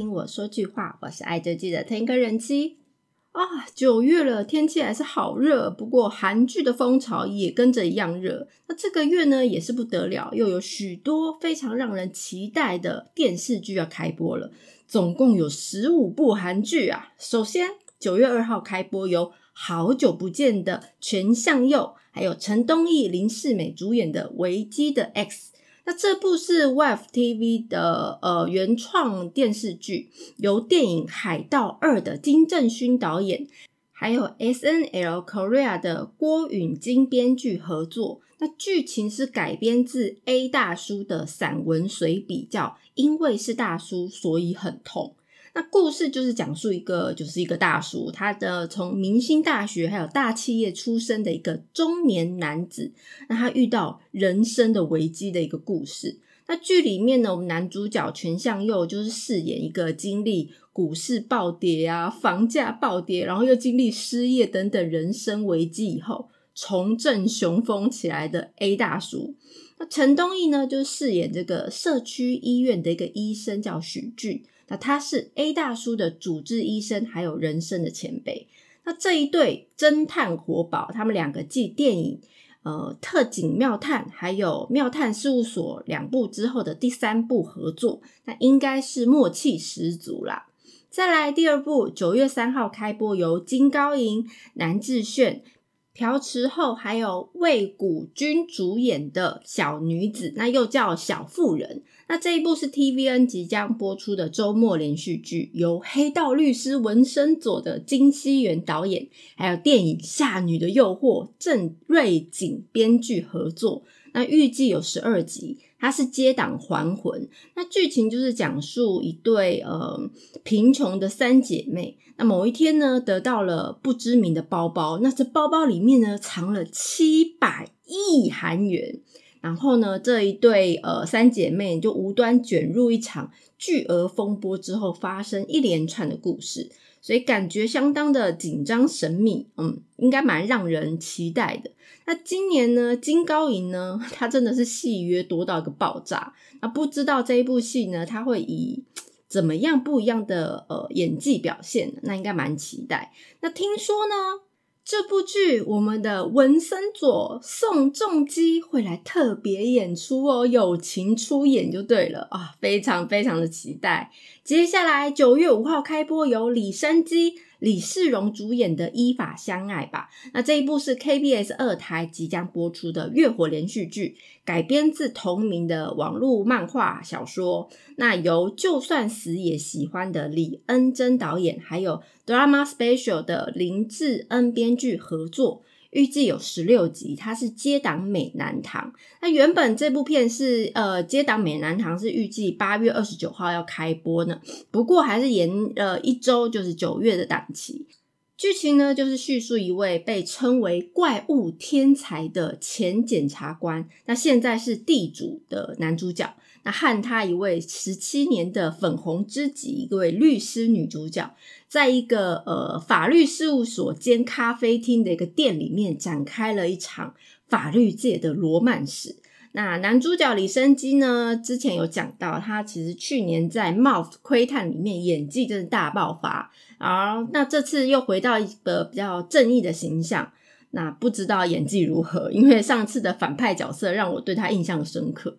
听我说句话，我是爱周记的天哥人妻啊。九月了，天气还是好热，不过韩剧的风潮也跟着一样热。那这个月呢，也是不得了，又有许多非常让人期待的电视剧要开播了，总共有十五部韩剧啊。首先，九月二号开播，有好久不见的全相佑，还有陈东义、林世美主演的《危机的 X》。那这部是 WEF TV 的呃原创电视剧，由电影《海盗二》的金正勋导演，还有 SNL Korea 的郭允金编剧合作。那剧情是改编自 A 大叔的散文随笔，叫《因为是大叔，所以很痛》。那故事就是讲述一个，就是一个大叔，他的从明星大学还有大企业出身的一个中年男子，那他遇到人生的危机的一个故事。那剧里面呢，我们男主角全相佑就是饰演一个经历股市暴跌啊、房价暴跌，然后又经历失业等等人生危机以后，重振雄风起来的 A 大叔。那陈东义呢，就饰演这个社区医院的一个医生，叫许俊。那他是 A 大叔的主治医生，还有人生的前辈。那这一对侦探活宝，他们两个继电影《呃特警妙探》还有《妙探事务所》两部之后的第三部合作，那应该是默契十足啦。再来第二部，九月三号开播，由金高银、南智炫、朴持厚还有魏谷君主演的小女子，那又叫小妇人。那这一部是 TVN 即将播出的周末连续剧，由黑道律师文森佐的金熙元导演，还有电影《夏女的诱惑》郑瑞景编剧合作。那预计有十二集，它是接档还魂。那剧情就是讲述一对呃贫穷的三姐妹，那某一天呢得到了不知名的包包，那这包包里面呢藏了七百亿韩元。然后呢，这一对呃三姐妹就无端卷入一场巨额风波之后，发生一连串的故事，所以感觉相当的紧张神秘，嗯，应该蛮让人期待的。那今年呢，金高银呢，它真的是戏约多到一个爆炸，那不知道这一部戏呢，它会以怎么样不一样的呃演技表现？那应该蛮期待。那听说呢？这部剧，我们的文森佐宋仲基会来特别演出哦，友情出演就对了啊，非常非常的期待。接下来九月五号开播，由李生基。李世荣主演的《依法相爱吧》，那这一部是 KBS 二台即将播出的月火连续剧，改编自同名的网络漫画小说。那由就算死也喜欢的李恩珍导演，还有 Drama Special 的林志恩编剧合作。预计有十六集，它是接档美男堂。那原本这部片是呃接档美男堂是预计八月二十九号要开播呢，不过还是延呃一周，就是九月的档期。剧情呢就是叙述一位被称为怪物天才的前检察官，那现在是地主的男主角。那和他一位十七年的粉红知己，一位律师女主角，在一个呃法律事务所兼咖啡厅的一个店里面，展开了一场法律界的罗曼史。那男主角李生基呢，之前有讲到，他其实去年在《Mouth 窥探》里面演技真是大爆发，而那这次又回到一个比较正义的形象。那不知道演技如何，因为上次的反派角色让我对他印象深刻。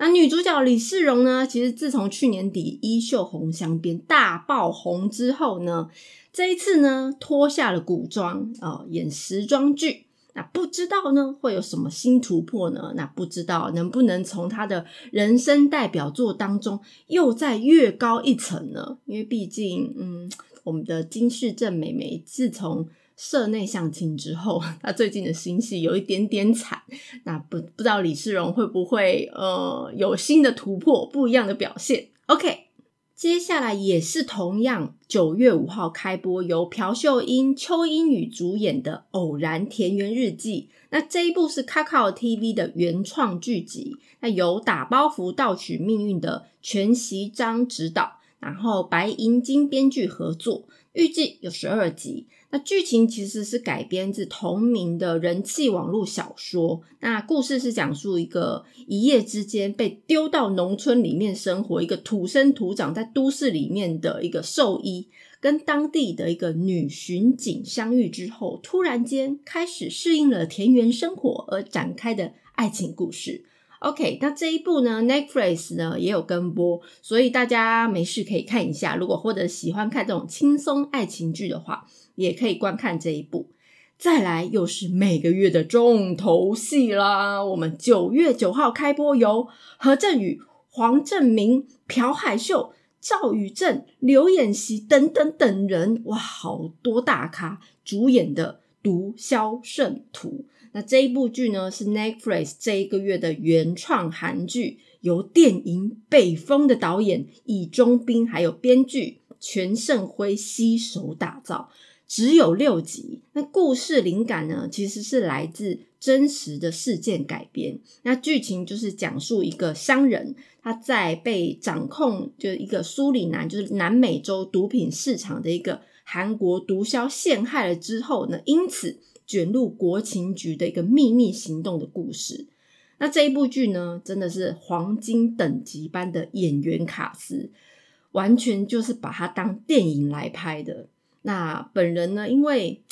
那女主角李世荣呢？其实自从去年底《衣袖红镶边》大爆红之后呢，这一次呢脱下了古装啊，演时装剧。那不知道呢会有什么新突破呢？那不知道能不能从他的人生代表作当中又再越高一层呢？因为毕竟，嗯，我们的金世正美眉自从。社内相亲之后，他最近的新戏有一点点惨，那不不知道李世荣会不会呃有新的突破，不一样的表现。OK，接下来也是同样九月五号开播，由朴秀英、邱英宇主演的《偶然田园日记》。那这一部是 Kakao TV 的原创剧集，那由打包服盗取命运的全席章执导，然后白银金编剧合作。预计有十二集。那剧情其实是改编自同名的人气网络小说。那故事是讲述一个一夜之间被丢到农村里面生活，一个土生土长在都市里面的一个兽医，跟当地的一个女巡警相遇之后，突然间开始适应了田园生活而展开的爱情故事。OK，那这一部呢，Netflix 呢也有跟播，所以大家没事可以看一下。如果或者喜欢看这种轻松爱情剧的话，也可以观看这一部。再来又是每个月的重头戏啦，我们九月九号开播，由何振宇、黄正明、朴海秀、赵宇正、刘演熙等等等人，哇，好多大咖主演的《毒枭圣徒》。那这一部剧呢，是 Netflix 这一个月的原创韩剧，由电影《北风》的导演尹中斌还有编剧全胜辉携手打造，只有六集。那故事灵感呢，其实是来自真实的事件改编。那剧情就是讲述一个商人，他在被掌控，就一个苏里南，就是南美洲毒品市场的一个韩国毒枭陷害了之后呢，因此。卷入国情局的一个秘密行动的故事。那这一部剧呢，真的是黄金等级般的演员卡司，完全就是把它当电影来拍的。那本人呢，因为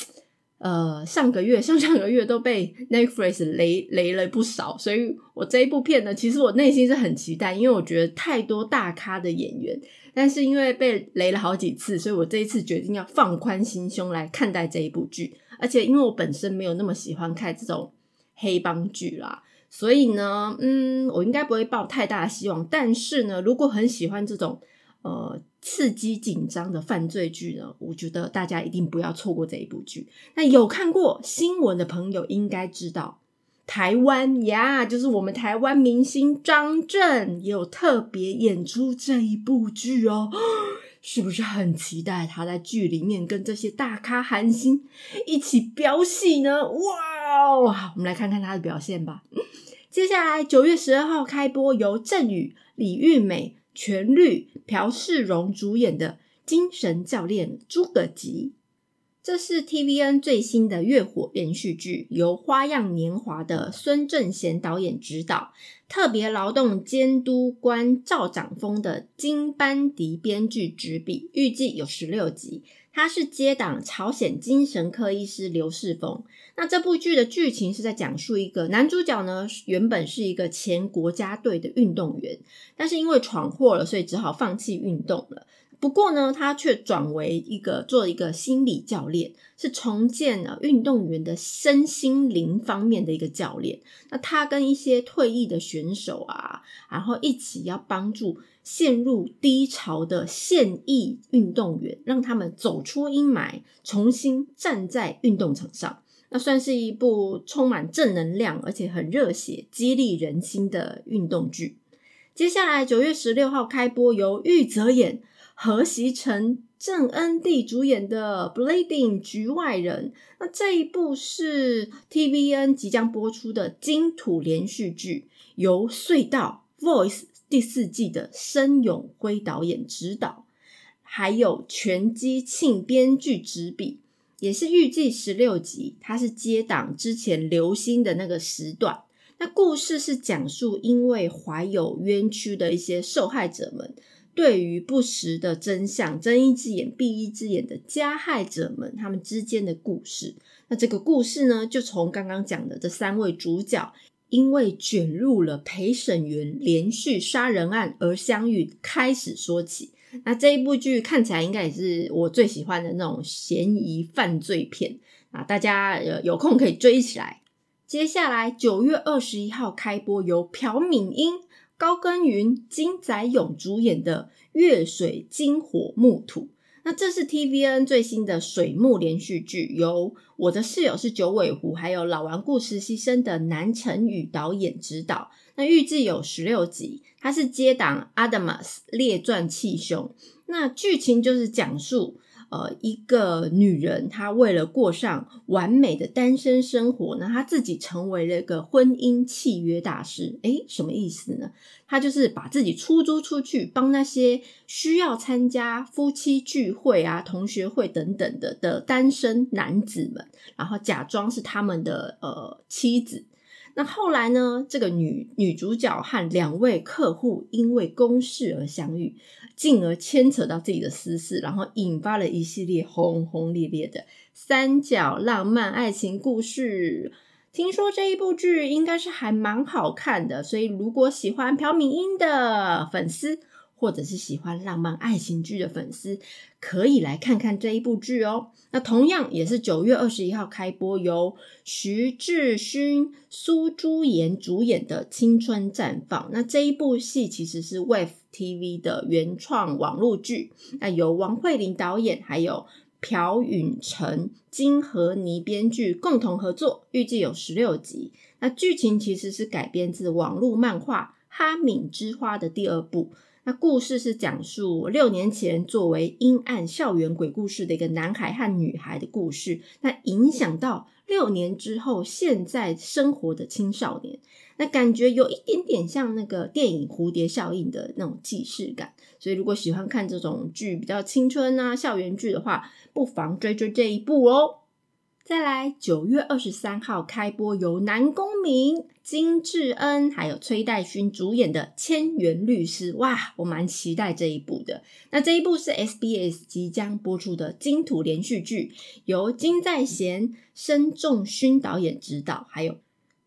呃上个月、上上个月都被 Netflix 雷雷了不少，所以我这一部片呢，其实我内心是很期待，因为我觉得太多大咖的演员，但是因为被雷了好几次，所以我这一次决定要放宽心胸来看待这一部剧。而且因为我本身没有那么喜欢看这种黑帮剧啦，所以呢，嗯，我应该不会抱太大的希望。但是呢，如果很喜欢这种呃刺激紧张的犯罪剧呢，我觉得大家一定不要错过这一部剧。那有看过新闻的朋友应该知道，台湾呀，就是我们台湾明星张震也有特别演出这一部剧哦。是不是很期待他在剧里面跟这些大咖韩星一起飙戏呢？哇，我们来看看他的表现吧。接下来九月十二号开播，由郑宇、李玉美、全律、朴世荣主演的《精神教练诸葛吉》。这是 TVN 最新的月火连续剧，由《花样年华》的孙正贤导演执导，特别劳动监督官赵长峰的金班迪编剧执笔，预计有十六集。他是接档朝鲜精神科医师刘世峰。那这部剧的剧情是在讲述一个男主角呢，原本是一个前国家队的运动员，但是因为闯祸了，所以只好放弃运动了。不过呢，他却转为一个做一个心理教练，是重建了运动员的身心灵方面的一个教练。那他跟一些退役的选手啊，然后一起要帮助陷入低潮的现役运动员，让他们走出阴霾，重新站在运动场上。那算是一部充满正能量，而且很热血、激励人心的运动剧。接下来九月十六号开播，由玉泽演。何习成、郑恩地主演的《Bleeding 局外人》，那这一部是 TVN 即将播出的金土连续剧，由《隧道》Voice 第四季的申永辉导演执导，还有全基庆编剧执笔，也是预计十六集。它是接档之前流星的那个时段。那故事是讲述因为怀有冤屈的一些受害者们。对于不实的真相，睁一只眼闭一只眼的加害者们，他们之间的故事。那这个故事呢，就从刚刚讲的这三位主角，因为卷入了陪审员连续杀人案而相遇开始说起。那这一部剧看起来应该也是我最喜欢的那种嫌疑犯罪片啊，大家有有空可以追起来。接下来九月二十一号开播，由朴敏英。高根云、金宰勇主演的《月水金火木土》，那这是 TVN 最新的水木连续剧，由我的室友是九尾狐，还有老顽固实习生的南辰宇导演指导。那预计有十六集，它是接档《Adamus 列传气胸》。那剧情就是讲述，呃，一个女人，她为了过上完美的单身生活呢，她自己成为了一个婚姻契约大师。诶，什么意思呢？她就是把自己出租出去，帮那些需要参加夫妻聚会啊、同学会等等的的单身男子们，然后假装是他们的呃妻子。那后来呢？这个女女主角和两位客户因为公事而相遇，进而牵扯到自己的私事，然后引发了一系列轰轰烈烈的三角浪漫爱情故事。听说这一部剧应该是还蛮好看的，所以如果喜欢朴敏英的粉丝。或者是喜欢浪漫爱情剧的粉丝，可以来看看这一部剧哦。那同样也是九月二十一号开播，由徐志勋、苏朱颜主演的《青春绽放》。那这一部戏其实是 Wave TV 的原创网络剧，那由王慧玲导演，还有朴允成、金和妮编剧共同合作，预计有十六集。那剧情其实是改编自网络漫画《哈敏之花》的第二部。那故事是讲述六年前作为阴暗校园鬼故事的一个男孩和女孩的故事，那影响到六年之后现在生活的青少年，那感觉有一点点像那个电影《蝴蝶效应》的那种既视感。所以如果喜欢看这种剧比较青春啊校园剧的话，不妨追追这一部哦。再来，九月二十三号开播，由南宫明、金智恩还有崔代勋主演的《千元律师》。哇，我蛮期待这一部的。那这一部是 SBS 即将播出的金土连续剧，由金在贤、申仲勋导演执导，还有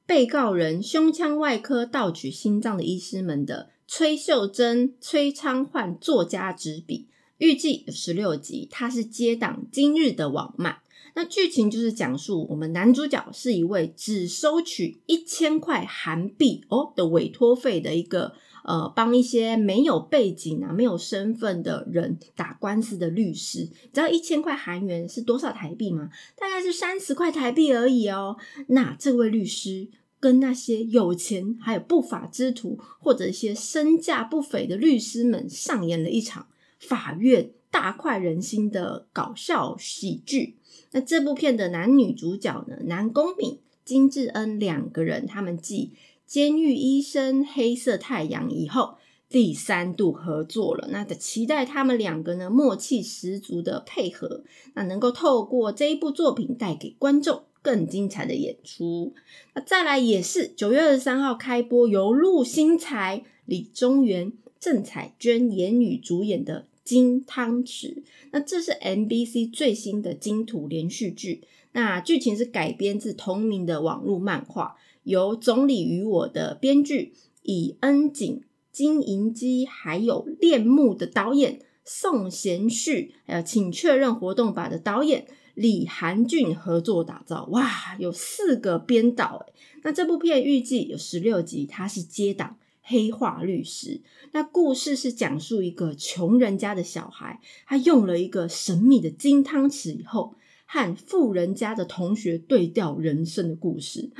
被告人胸腔外科盗取心脏的医师们的崔秀珍、崔昌焕作家执笔，预计有十六集。它是接档今日的网漫。那剧情就是讲述我们男主角是一位只收取一千块韩币哦的委托费的一个呃，帮一些没有背景啊、没有身份的人打官司的律师。你知道一千块韩元是多少台币吗？大概是三十块台币而已哦。那这位律师跟那些有钱还有不法之徒，或者一些身价不菲的律师们上演了一场法院大快人心的搞笑喜剧。那这部片的男女主角呢？南宫敏、金智恩两个人，他们继《监狱医生》《黑色太阳》以后第三度合作了。那期待他们两个呢默契十足的配合，那能够透过这一部作品带给观众更精彩的演出。那再来也是九月二十三号开播，由陆星材、李宗元、郑彩娟演女主演的。金汤匙，那这是 MBC 最新的金土连续剧。那剧情是改编自同名的网络漫画，由《总理与我》的编剧以恩景、金银基还有恋慕的导演宋贤旭，还有请确认活动版的导演李韩俊合作打造。哇，有四个编导那这部片预计有十六集，它是接档。黑化律师，那故事是讲述一个穷人家的小孩，他用了一个神秘的金汤匙以后，和富人家的同学对调人生的故事。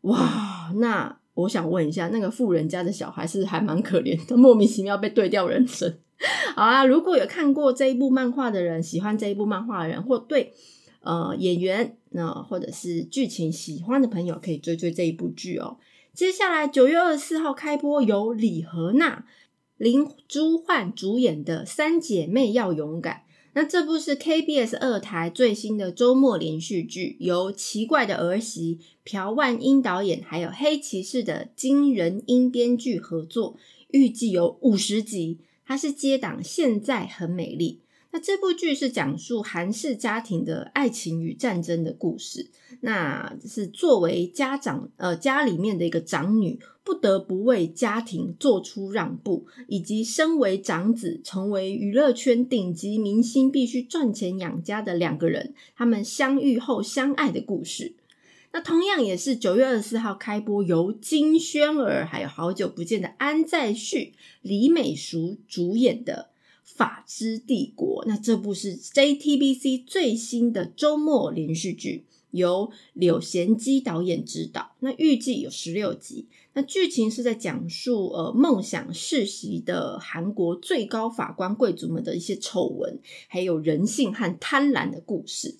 哇，那我想问一下，那个富人家的小孩是还蛮可怜的，莫名其妙被对调人生。好啊，如果有看过这一部漫画的人，喜欢这一部漫画的人，或对呃演员那或者是剧情喜欢的朋友，可以追追这一部剧哦。接下来九月二十四号开播，由李荷娜、林珠焕主演的《三姐妹要勇敢》。那这部是 KBS 二台最新的周末连续剧，由奇怪的儿媳朴万英导演，还有黑骑士的金仁英编剧合作，预计有五十集。它是接档《现在很美丽》。那这部剧是讲述韩式家庭的爱情与战争的故事。那是作为家长，呃，家里面的一个长女，不得不为家庭做出让步，以及身为长子，成为娱乐圈顶级明星，必须赚钱养家的两个人，他们相遇后相爱的故事。那同样也是九月二十四号开播，由金宣儿还有好久不见的安在旭、李美淑主演的。法之帝国》。那这部是 JTBC 最新的周末连续剧。由柳贤基导演执导，那预计有十六集。那剧情是在讲述呃梦想世袭的韩国最高法官贵族们的一些丑闻，还有人性和贪婪的故事。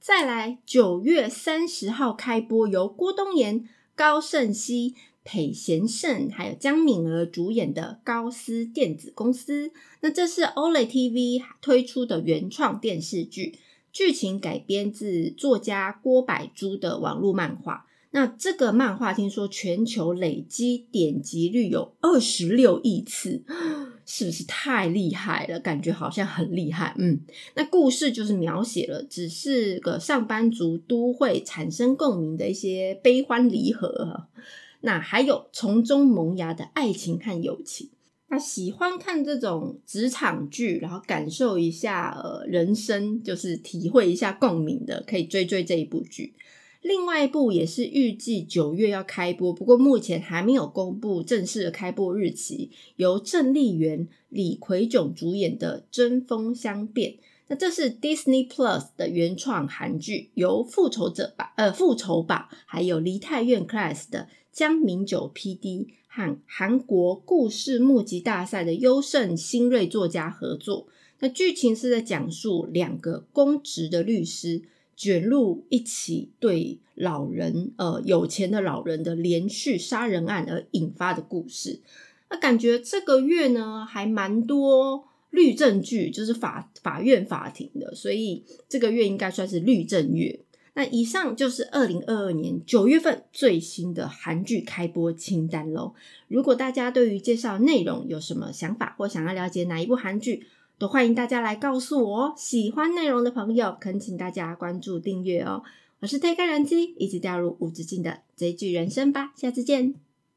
再来，九月三十号开播，由郭东延、高胜熙、裴贤胜还有江敏儿主演的高斯电子公司。那这是 Olay TV 推出的原创电视剧。剧情改编自作家郭柏珠的网络漫画。那这个漫画听说全球累积点击率有二十六亿次，是不是太厉害了？感觉好像很厉害。嗯，那故事就是描写了只是个上班族都会产生共鸣的一些悲欢离合，那还有从中萌芽的爱情和友情。那喜欢看这种职场剧，然后感受一下呃人生，就是体会一下共鸣的，可以追追这一部剧。另外一部也是预计九月要开播，不过目前还没有公布正式的开播日期。由郑丽媛、李奎炯主演的《针锋相变》，那这是 Disney Plus 的原创韩剧，由复仇者吧呃复仇吧，还有梨泰院 Class 的江明九 PD。和韩国故事募集大赛的优胜新锐作家合作，那剧情是在讲述两个公职的律师卷入一起对老人呃有钱的老人的连续杀人案而引发的故事。那感觉这个月呢还蛮多律政剧，就是法法院法庭的，所以这个月应该算是律政月。那以上就是二零二二年九月份最新的韩剧开播清单喽。如果大家对于介绍内容有什么想法，或想要了解哪一部韩剧，都欢迎大家来告诉我哦。喜欢内容的朋友，恳请大家关注订阅哦。我是推开人机，一起掉入无止境的追剧人生吧。下次见。